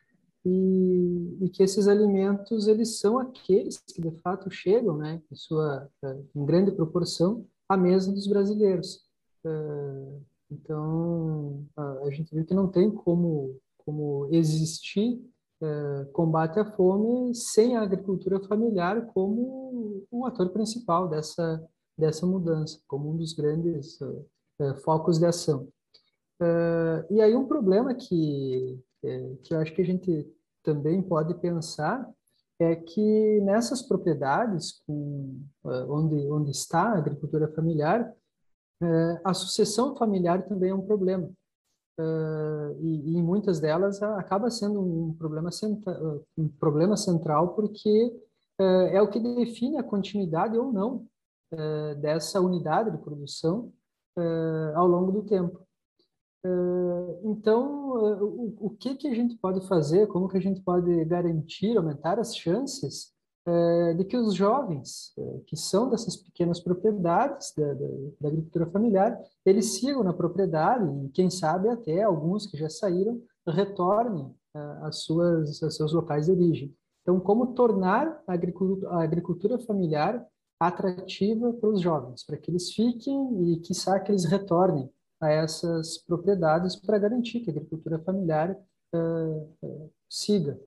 e, e, que esses alimentos eles são aqueles que de fato chegam, né, em sua em grande proporção à mesa dos brasileiros. Então a, gente viu que não tem como como existir é, combate à fome sem a agricultura familiar como o ator principal dessa, dessa mudança, como um dos grandes é, focos de ação. e aí um problema que, que eu acho que a gente também pode pensar é que nessas propriedades com, onde, onde está a agricultura familiar, a sucessão familiar também é um problema uh, e, e, em muitas delas acaba sendo um problema, centra, um problema central porque uh, é o que define a continuidade ou não uh, dessa unidade de produção ao longo do tempo. então, o, o, que que a gente pode fazer? Como que a gente pode garantir, aumentar as chances é, de que os jovens é, que são dessas pequenas propriedades da, da, da, agricultura familiar, eles sigam na propriedade e, quem sabe, até alguns que já saíram, retornem é, às suas, aos seus locais de origem. Então, como tornar a agricultura, a agricultura familiar atrativa para os jovens, para que eles fiquem e, quiçá, que eles retornem a essas propriedades para garantir que a agricultura familiar uh, uh, siga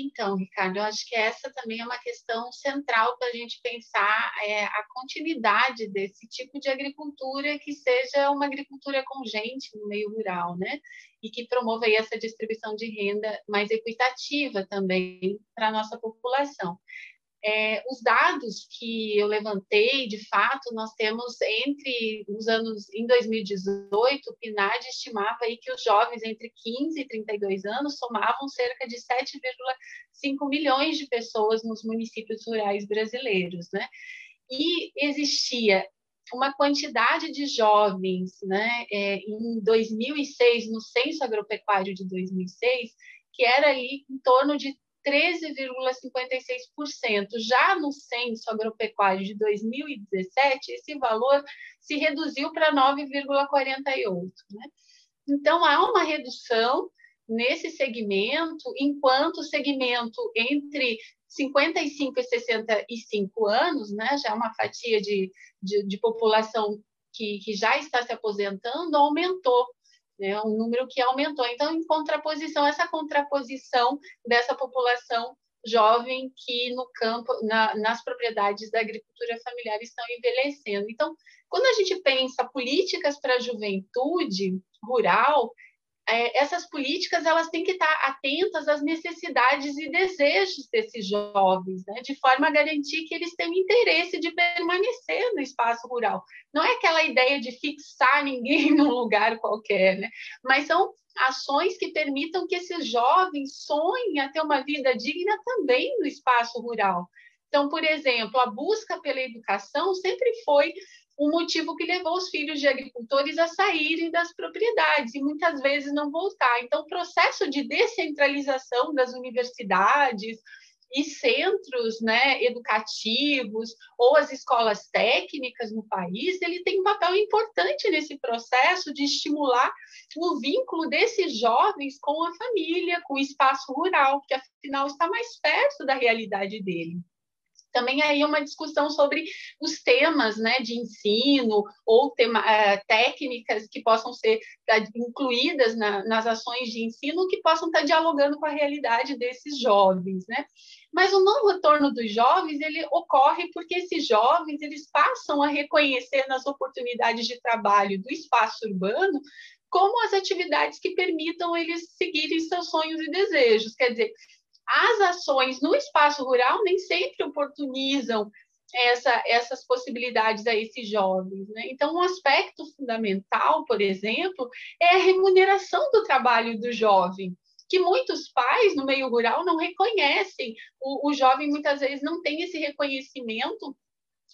então, Ricardo, eu acho que essa também é uma questão central para a gente pensar é, a continuidade desse tipo de agricultura que seja uma agricultura com gente no meio rural, né? E que promova essa distribuição de renda mais equitativa também para a nossa população. É, os dados que eu levantei, de fato, nós temos entre os anos, em 2018, o PNAD estimava aí que os jovens entre 15 e 32 anos somavam cerca de 7,5 milhões de pessoas nos municípios rurais brasileiros, né? E existia uma quantidade de jovens, né, é, em 2006, no Censo Agropecuário de 2006, que era ali em torno de 13,56%. Já no censo agropecuário de 2017, esse valor se reduziu para 9,48%. Né? Então, há uma redução nesse segmento, enquanto o segmento entre 55 e 65 anos, né, já é uma fatia de, de, de população que, que já está se aposentando, aumentou né, um número que aumentou. Então, em contraposição, essa contraposição dessa população jovem que no campo, na, nas propriedades da agricultura familiar estão envelhecendo. Então, quando a gente pensa políticas para a juventude rural, é, essas políticas elas têm que estar atentas às necessidades e desejos desses jovens, né? de forma a garantir que eles têm interesse de permanecer no espaço rural. Não é aquela ideia de fixar ninguém *laughs* num lugar qualquer, né? mas são ações que permitam que esses jovens sonhem a ter uma vida digna também no espaço rural. Então, por exemplo, a busca pela educação sempre foi o motivo que levou os filhos de agricultores a saírem das propriedades e muitas vezes não voltar. Então, o processo de descentralização das universidades e centros né, educativos ou as escolas técnicas no país, ele tem um papel importante nesse processo de estimular o vínculo desses jovens com a família, com o espaço rural, que afinal está mais perto da realidade dele também aí uma discussão sobre os temas né, de ensino ou tema, uh, técnicas que possam ser uh, incluídas na, nas ações de ensino que possam estar dialogando com a realidade desses jovens, né? Mas o não retorno dos jovens ele ocorre porque esses jovens eles passam a reconhecer nas oportunidades de trabalho do espaço urbano como as atividades que permitam eles seguirem seus sonhos e desejos. Quer dizer, as ações no espaço rural nem sempre oportunizam essa, essas possibilidades a esses jovens. Né? Então, um aspecto fundamental, por exemplo, é a remuneração do trabalho do jovem que muitos pais no meio rural não reconhecem. O, o jovem muitas vezes não tem esse reconhecimento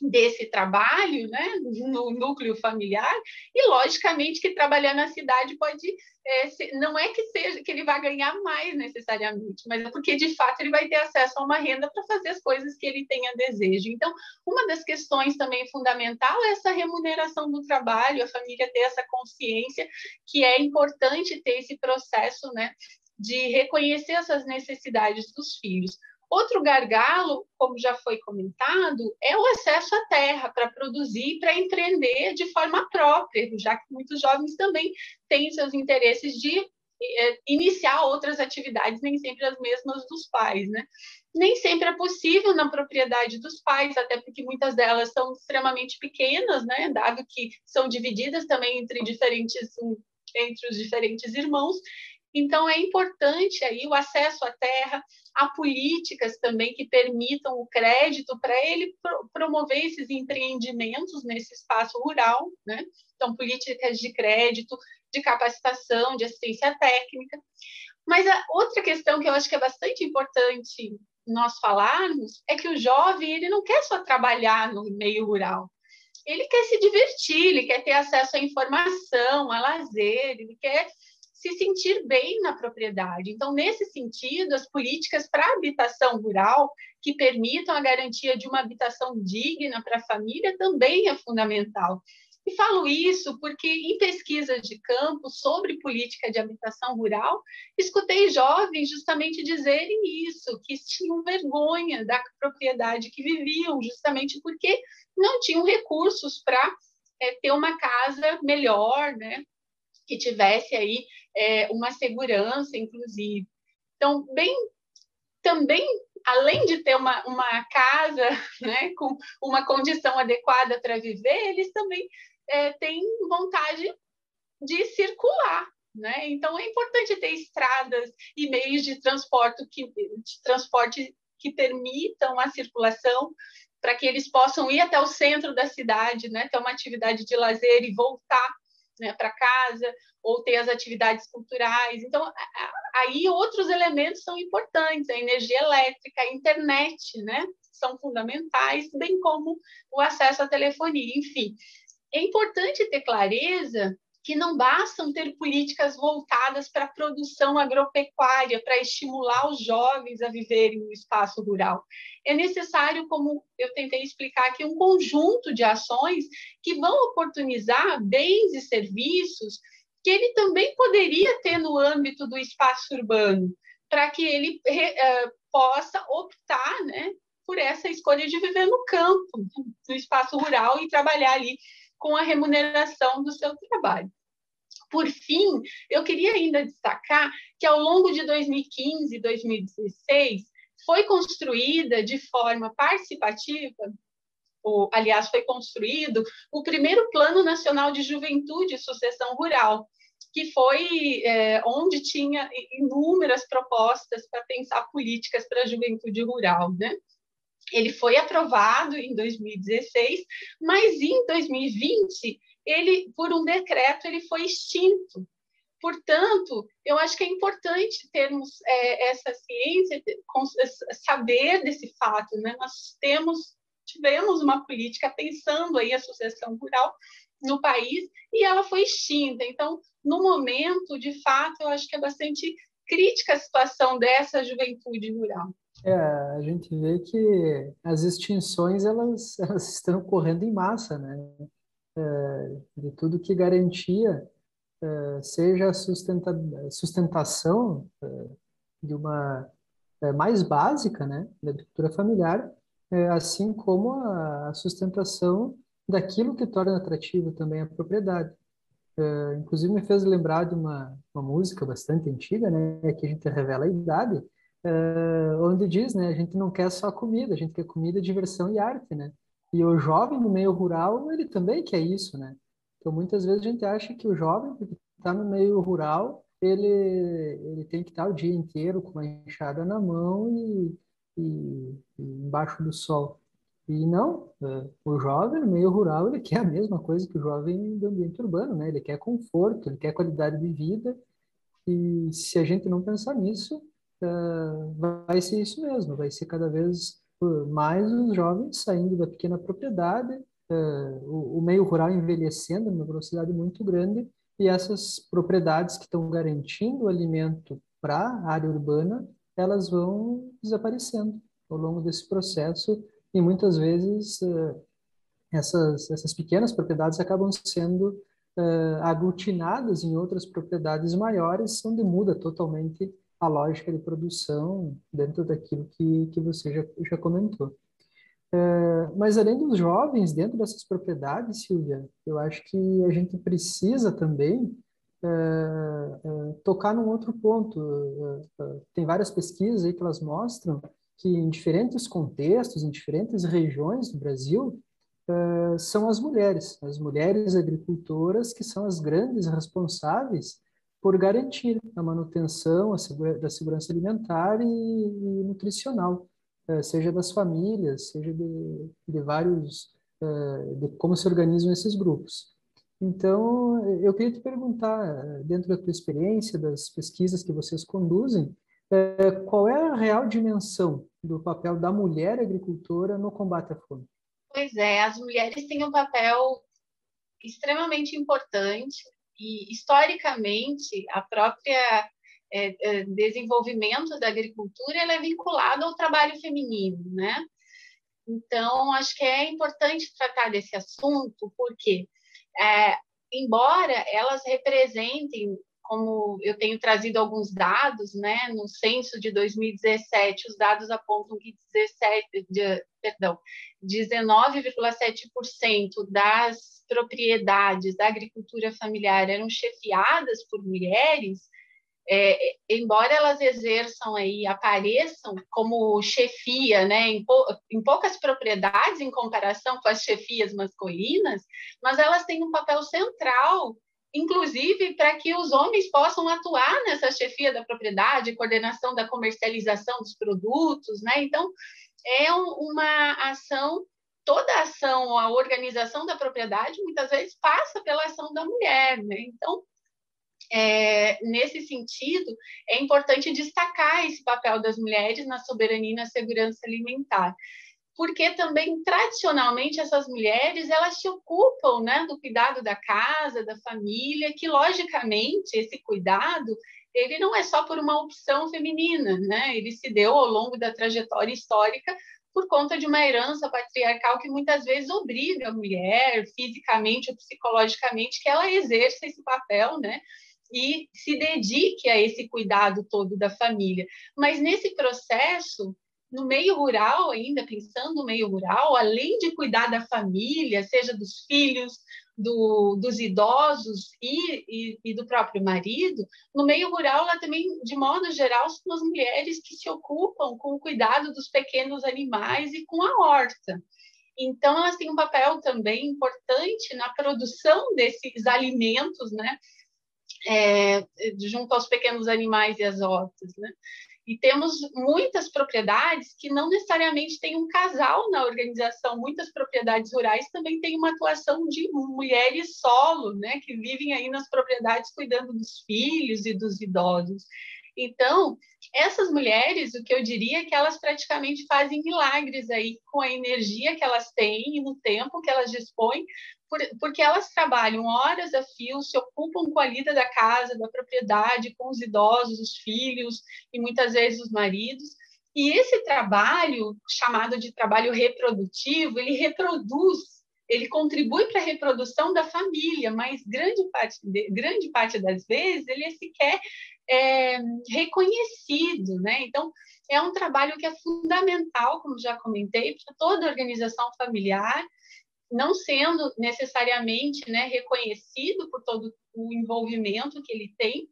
desse trabalho, né, no núcleo familiar, e logicamente que trabalhar na cidade pode é, ser, não é que seja que ele vai ganhar mais necessariamente, mas é porque de fato ele vai ter acesso a uma renda para fazer as coisas que ele tenha desejo. Então, uma das questões também fundamental é essa remuneração do trabalho, a família ter essa consciência que é importante ter esse processo, né, de reconhecer essas necessidades dos filhos. Outro gargalo, como já foi comentado, é o acesso à terra para produzir, para empreender de forma própria, já que muitos jovens também têm seus interesses de é, iniciar outras atividades, nem sempre as mesmas dos pais, né? Nem sempre é possível na propriedade dos pais, até porque muitas delas são extremamente pequenas, né? Dado que são divididas também entre diferentes entre os diferentes irmãos, então, é importante aí o acesso à terra, a políticas também que permitam o crédito para ele pro promover esses empreendimentos nesse espaço rural, né? Então, políticas de crédito, de capacitação, de assistência técnica. Mas a outra questão que eu acho que é bastante importante nós falarmos é que o jovem ele não quer só trabalhar no meio rural. Ele quer se divertir, ele quer ter acesso à informação, a lazer, ele quer se sentir bem na propriedade. Então, nesse sentido, as políticas para habitação rural, que permitam a garantia de uma habitação digna para a família, também é fundamental. E falo isso porque, em pesquisas de campo sobre política de habitação rural, escutei jovens justamente dizerem isso, que tinham vergonha da propriedade que viviam, justamente porque não tinham recursos para é, ter uma casa melhor, né? Que tivesse aí é, uma segurança, inclusive. Então, bem, também, além de ter uma, uma casa *laughs* né, com uma condição adequada para viver, eles também é, têm vontade de circular. Né? Então, é importante ter estradas e meios de transporte que, de transporte que permitam a circulação para que eles possam ir até o centro da cidade, né? ter uma atividade de lazer e voltar né, para casa, ou ter as atividades culturais. Então, aí outros elementos são importantes, a energia elétrica, a internet, né, são fundamentais, bem como o acesso à telefonia, enfim. É importante ter clareza que não bastam ter políticas voltadas para a produção agropecuária, para estimular os jovens a viverem no espaço rural. É necessário, como eu tentei explicar aqui, um conjunto de ações que vão oportunizar bens e serviços que ele também poderia ter no âmbito do espaço urbano, para que ele uh, possa optar né, por essa escolha de viver no campo, no espaço rural e trabalhar ali com a remuneração do seu trabalho. Por fim, eu queria ainda destacar que ao longo de 2015 e 2016 foi construída de forma participativa, ou, aliás, foi construído o primeiro Plano Nacional de Juventude e Sucessão Rural, que foi é, onde tinha inúmeras propostas para pensar políticas para a juventude rural, né? Ele foi aprovado em 2016, mas em 2020 ele, por um decreto, ele foi extinto. Portanto, eu acho que é importante termos é, essa ciência, saber desse fato. Né? Nós temos, tivemos uma política pensando aí a sucessão rural no país e ela foi extinta. Então, no momento, de fato, eu acho que é bastante crítica a situação dessa juventude rural. É, a gente vê que as extinções elas, *laughs* elas estão ocorrendo em massa, né? É, de tudo que garantia é, seja a sustenta, sustentação é, de uma é, mais básica, né, da agricultura familiar, é, assim como a, a sustentação daquilo que torna atrativo também a propriedade. Inclusive me fez lembrar de uma, uma música bastante antiga, né, que a gente revela a idade, uh, onde diz, né, a gente não quer só comida, a gente quer comida, diversão e arte, né? E o jovem no meio rural, ele também quer isso, né? Então muitas vezes a gente acha que o jovem, porque está no meio rural, ele, ele tem que estar o dia inteiro com uma enxada na mão e, e, e embaixo do sol. E não, é, o jovem no meio rural, ele quer a mesma coisa que o jovem do ambiente urbano, né? Ele quer conforto, ele quer qualidade de vida. E se a gente não pensar nisso, vai ser isso mesmo, vai ser cada vez mais os jovens saindo da pequena propriedade, é, o meio rural envelhecendo numa velocidade muito grande e essas propriedades que estão garantindo o alimento para a área urbana, elas vão desaparecendo ao longo desse processo e muitas vezes uh, essas, essas pequenas propriedades acabam sendo uh, aglutinadas em outras propriedades maiores, onde muda totalmente a lógica de produção dentro daquilo que, que você já, já comentou. Uh, mas além dos jovens dentro dessas propriedades, Silvia, eu acho que a gente precisa também tocar num outro ponto. tem várias pesquisas aí que elas mostram que em diferentes contextos, em diferentes regiões do Brasil, uh, são as mulheres, as mulheres agricultoras que são as grandes responsáveis por garantir a manutenção a segura, da segurança alimentar e, e nutricional, uh, seja das famílias, seja de, de vários, uh, de como se organizam esses grupos. Então, eu queria te perguntar, dentro da tua experiência, das pesquisas que vocês conduzem, qual é a real dimensão do papel da mulher agricultora no combate à fome? Pois é, as mulheres têm um papel extremamente importante e historicamente a própria é, é, desenvolvimento da agricultura ela é vinculado ao trabalho feminino, né? Então acho que é importante tratar desse assunto porque é, embora elas representem como eu tenho trazido alguns dados, né, no censo de 2017, os dados apontam que 17, de, perdão, 19,7% das propriedades da agricultura familiar eram chefiadas por mulheres, é, embora elas exerçam aí, apareçam como chefia, né, em, pou, em, poucas propriedades em comparação com as chefias masculinas, mas elas têm um papel central inclusive para que os homens possam atuar nessa chefia da propriedade, coordenação da comercialização dos produtos, né? Então, é um, uma ação, toda a ação, a organização da propriedade, muitas vezes passa pela ação da mulher, né? Então, é, nesse sentido, é importante destacar esse papel das mulheres na soberania e na segurança alimentar porque também tradicionalmente essas mulheres elas se ocupam né, do cuidado da casa, da família, que logicamente esse cuidado ele não é só por uma opção feminina, né? Ele se deu ao longo da trajetória histórica por conta de uma herança patriarcal que muitas vezes obriga a mulher, fisicamente ou psicologicamente, que ela exerça esse papel, né? E se dedique a esse cuidado todo da família. Mas nesse processo, no meio rural ainda, pensando no meio rural, além de cuidar da família, seja dos filhos, do, dos idosos e, e, e, do próprio marido, no meio rural, ela também, de modo geral, são as mulheres que se ocupam com o cuidado dos pequenos animais e com a horta. Então, elas têm um papel também importante na produção desses alimentos, né? É, junto aos pequenos animais e às hortas, né? E temos muitas propriedades que não necessariamente têm um casal na organização. Muitas propriedades rurais também têm uma atuação de mulheres solo, né, que vivem aí nas propriedades cuidando dos filhos e dos idosos. Então, essas mulheres, o que eu diria é que elas praticamente fazem milagres aí com a energia que elas têm e no tempo que elas dispõem por, porque elas trabalham horas a fio, se ocupam com a lida da casa, da propriedade, com os idosos, os filhos e muitas vezes os maridos. E esse trabalho, chamado de trabalho reprodutivo, ele reproduz, ele contribui para a reprodução da família, mas grande parte, grande parte das vezes ele é sequer é, reconhecido, né? Então, é um trabalho que é fundamental, como já comentei, para toda organização familiar, não sendo necessariamente né, reconhecido por todo o envolvimento que ele tem,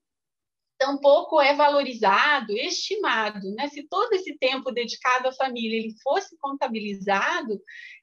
tampouco é valorizado, estimado. Né? Se todo esse tempo dedicado à família ele fosse contabilizado,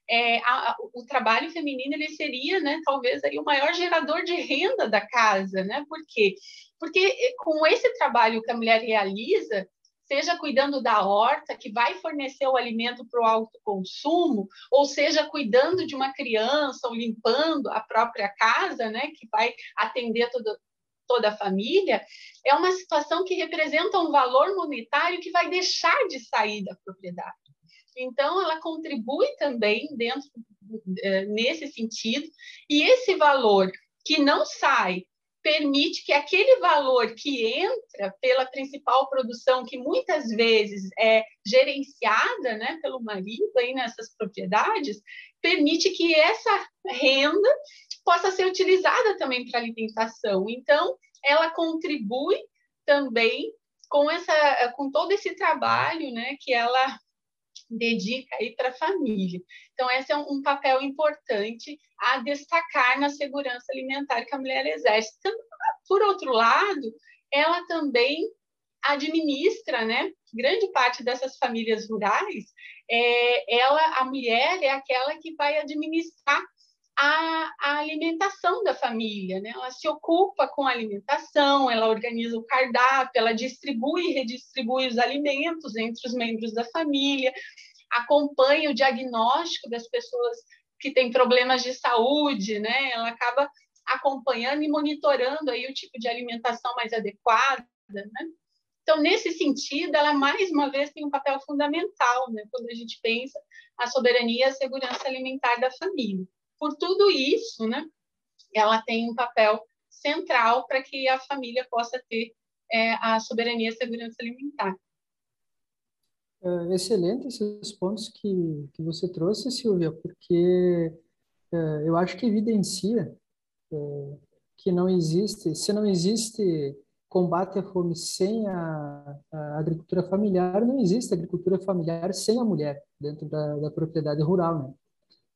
é, a, a, o trabalho feminino ele seria, né, talvez aí o maior gerador de renda da casa, né? Por quê? Porque eh, com esse trabalho que a mulher realiza, seja cuidando da horta, que vai fornecer o alimento para o autoconsumo, ou seja cuidando de uma criança ou limpando a própria casa, né, que vai atender todo, toda a família, é uma situação que representa um valor monetário que vai deixar de sair da propriedade. Então, ela contribui também dentro eh, nesse sentido, e esse valor que não sai permite que aquele valor que entra pela principal produção, que muitas vezes é gerenciada né, pelo marido aí nessas propriedades, permite que essa renda possa ser utilizada também para alimentação. Então, ela contribui também com essa com todo esse trabalho né, que ela dedica aí para a família. Então, esse é um, papel importante a destacar na segurança alimentar que a mulher exerce. Então, por outro lado, ela também administra, né? Grande parte dessas famílias rurais, é, ela, a mulher é aquela que vai administrar a, a, alimentação da família, né? Ela se ocupa com a alimentação, ela organiza o cardápio, ela distribui e redistribui os alimentos entre os membros da família, acompanha o diagnóstico das pessoas que têm problemas de saúde, né? Ela acaba acompanhando e monitorando aí o tipo de alimentação mais adequada, né? Então, nesse sentido, ela mais uma vez tem um papel fundamental, né? Quando a gente pensa a soberania e a segurança alimentar da família por tudo isso, né, ela tem um papel central para que a família possa ter é, a soberania e a segurança alimentar. É, excelente esses pontos que, que você trouxe, Silvia, porque é, eu acho que evidencia é, que não existe, se não existe combate à fome sem a, a, agricultura familiar, não existe agricultura familiar sem a mulher dentro da, da propriedade rural, né?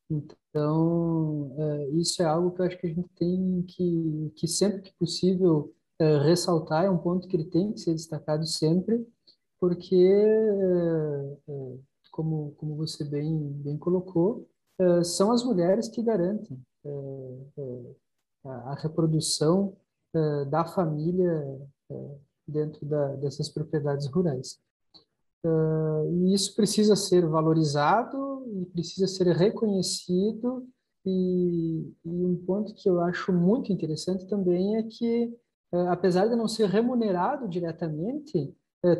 Então, é, isso é algo que eu acho que a gente tem que, que sempre que possível, é, ressaltar, é um ponto que ele tem que ser destacado sempre, porque, é, é como, como você bem, bem colocou, é, são as mulheres que garantem é, a, a, reprodução da família dentro da, dessas propriedades rurais. E isso precisa ser valorizado e precisa ser reconhecido. E, e, um ponto que eu acho muito interessante também é que, apesar de não ser remunerado diretamente,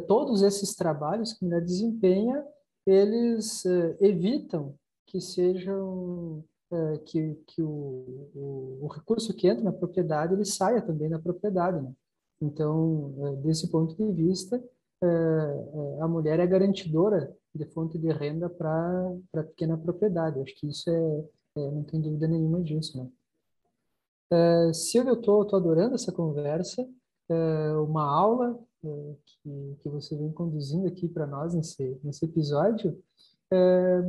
todos esses trabalhos que a mulher desempenha, eles evitam que sejam que, que o, o, o, recurso que entra na propriedade ele saia também da propriedade. Né? Então, desse ponto de vista, a mulher é garantidora de fonte de renda para a pequena propriedade. Acho que isso é, é, não tem dúvida nenhuma disso, né? Uh, Silvia, eu estou adorando essa conversa, uh, uma aula uh, que, que você vem conduzindo aqui para nós nesse, nesse episódio,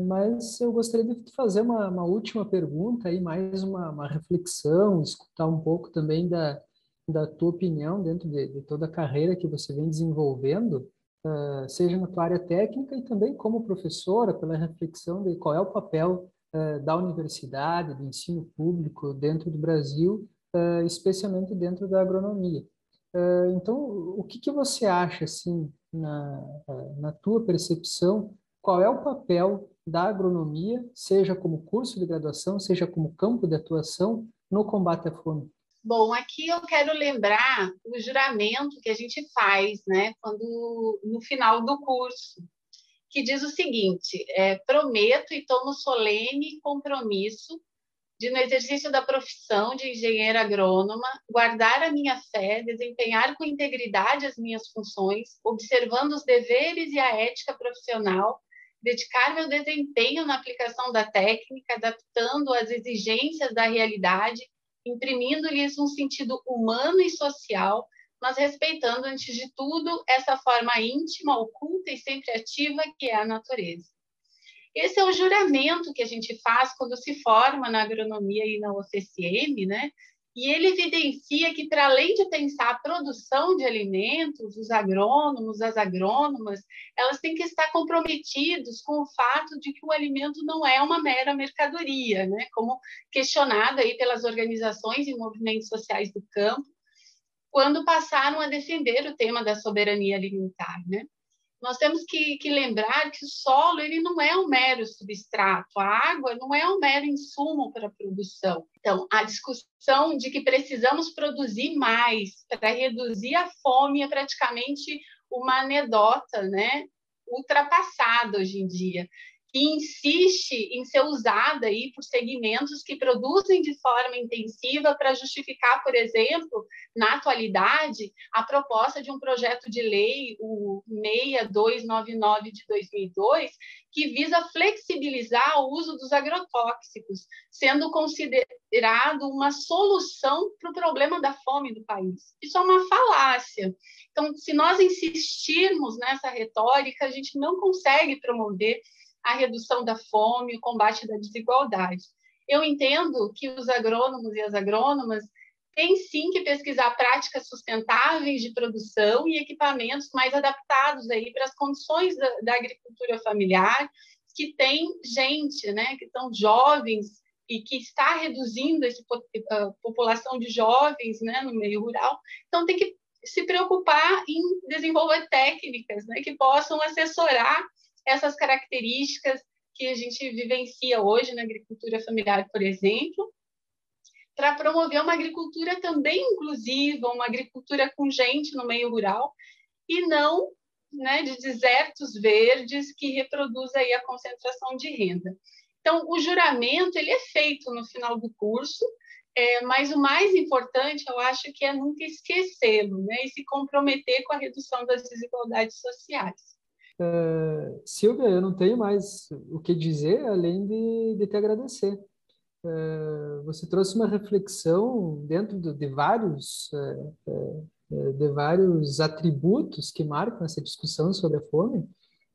mas eu gostaria de fazer uma, uma última pergunta, aí, mais uma, uma reflexão, escutar um pouco também da, da tua opinião dentro de, de toda a carreira que você vem desenvolvendo, uh, seja na tua área técnica e também como professora, pela reflexão de qual é o papel uh, da universidade, do ensino público dentro do Brasil, uh, especialmente dentro da agronomia. então, o que, que você acha, assim, na, na tua percepção, qual é o papel da agronomia, seja como curso de graduação, seja como campo de atuação, no combate à fome? Bom, aqui eu quero lembrar o juramento que a gente faz, né, quando no final do curso, que diz o seguinte: é, prometo e tomo solene compromisso de, no exercício da profissão de engenheira agrônoma, guardar a minha fé, desempenhar com integridade as minhas funções, observando os deveres e a ética profissional, dedicar meu desempenho na aplicação da técnica, adaptando às exigências da realidade imprimindo-lhes um sentido humano e social, mas respeitando, antes de tudo, essa forma íntima, oculta e sempre ativa que é a natureza. Esse é o juramento que a gente faz quando se forma na agronomia e na UFSM, né? E ele evidencia que, para além de pensar a produção de alimentos, os agrônomos, as agrônomas, elas têm que estar comprometidos com o fato de que o alimento não é uma mera mercadoria, né? como questionado aí pelas organizações e movimentos sociais do campo, quando passaram a defender o tema da soberania alimentar. Né? Nós temos que, que, lembrar que o solo ele não é um mero substrato, a água não é um mero insumo para a produção. Então, a discussão de que precisamos produzir mais para reduzir a fome é praticamente uma anedota, né? ultrapassada hoje em dia que insiste em ser usada aí por segmentos que produzem de forma intensiva para justificar, por exemplo, na atualidade, a proposta de um projeto de lei, o 6299 de 2002, que visa flexibilizar o uso dos agrotóxicos, sendo considerado uma solução para o problema da fome do país. Isso é uma falácia. Então, se nós insistirmos nessa retórica, a gente não consegue promover a redução da fome, o combate da desigualdade. Eu entendo que os agrônomos e as agrônomas têm sim que pesquisar práticas sustentáveis de produção e equipamentos mais adaptados aí para as condições da, da agricultura familiar, que tem gente, né, que estão jovens e que está reduzindo essa população de jovens, né, no meio rural. Então tem que se preocupar em desenvolver técnicas, né, que possam assessorar essas características que a gente vivencia hoje na agricultura familiar, por exemplo, para promover uma agricultura também inclusiva, uma agricultura com gente no meio rural, e não né, de desertos verdes que reproduz aí a concentração de renda. Então, o juramento ele é feito no final do curso, é, mas o mais importante, eu acho, que é nunca esquecê-lo né, e se comprometer com a redução das desigualdades sociais. Uh, Silvia, eu não tenho mais o que dizer além de, de te agradecer. Uh, você trouxe uma reflexão dentro de, de vários uh, de vários atributos que marcam essa discussão sobre a fome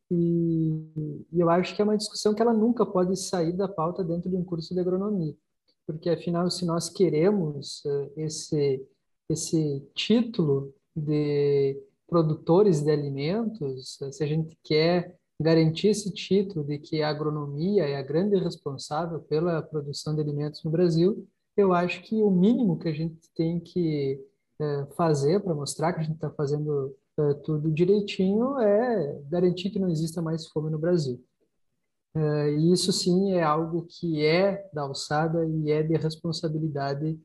e, e, eu acho que é uma discussão que ela nunca pode sair da pauta dentro de um curso de agronomia, porque afinal, se nós queremos esse esse título de produtores de alimentos, se a gente quer garantir esse título de que a agronomia é a grande responsável pela produção de alimentos no Brasil, eu acho que o mínimo que a gente tem que é, fazer para mostrar que a gente está fazendo é, tudo direitinho é garantir que não exista mais fome no Brasil. É, e isso sim é algo que é da alçada e é de responsabilidade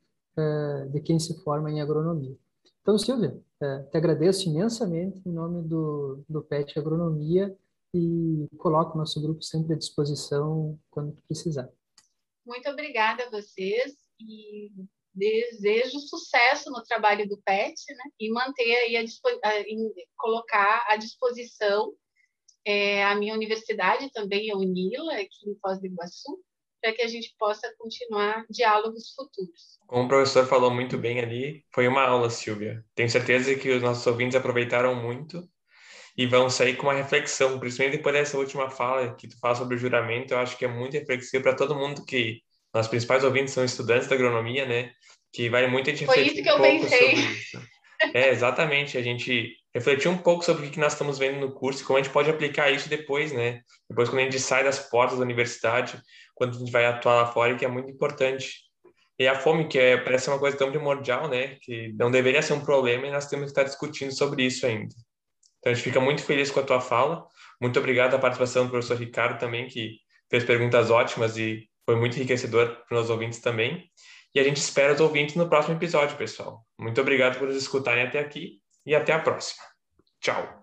de quem se forma em agronomia. Então, Silvia, é, te agradeço imensamente em nome do, do PET Agronomia e coloco o nosso grupo sempre à disposição quando precisar. Muito obrigada a vocês e desejo sucesso no trabalho do PET né? e manter aí a, a colocar à disposição é, a minha universidade também, a Unila, aqui em Foz do Iguaçu, para que a gente possa continuar diálogos futuros. Como o professor falou muito bem ali, foi uma aula, Silvia. Tenho certeza que os nossos ouvintes aproveitaram muito e vão sair com uma reflexão, principalmente depois dessa última fala que tu fala sobre o juramento, eu acho que é muito reflexivo para todo mundo que nossos principais ouvintes são estudantes da agronomia, né? Que vale muito a gente Foi isso que eu um pensei. É, exatamente. A gente refletir um pouco sobre o que nós estamos vendo no curso e como a gente pode aplicar isso depois, né? Depois, quando a gente sai das portas da universidade, quando a gente vai atuar lá fora, que é muito importante. E a fome, que é, parece uma coisa tão primordial, né? Que não deveria ser um problema e nós temos que estar discutindo sobre isso ainda. Então, a gente fica muito feliz com a tua fala. Muito obrigado à participação do professor Ricardo também, que fez perguntas ótimas e foi muito enriquecedor para os ouvintes também. E a gente espera os ouvintes no próximo episódio, pessoal. Muito obrigado por nos escutarem até aqui e até a próxima. Tchau!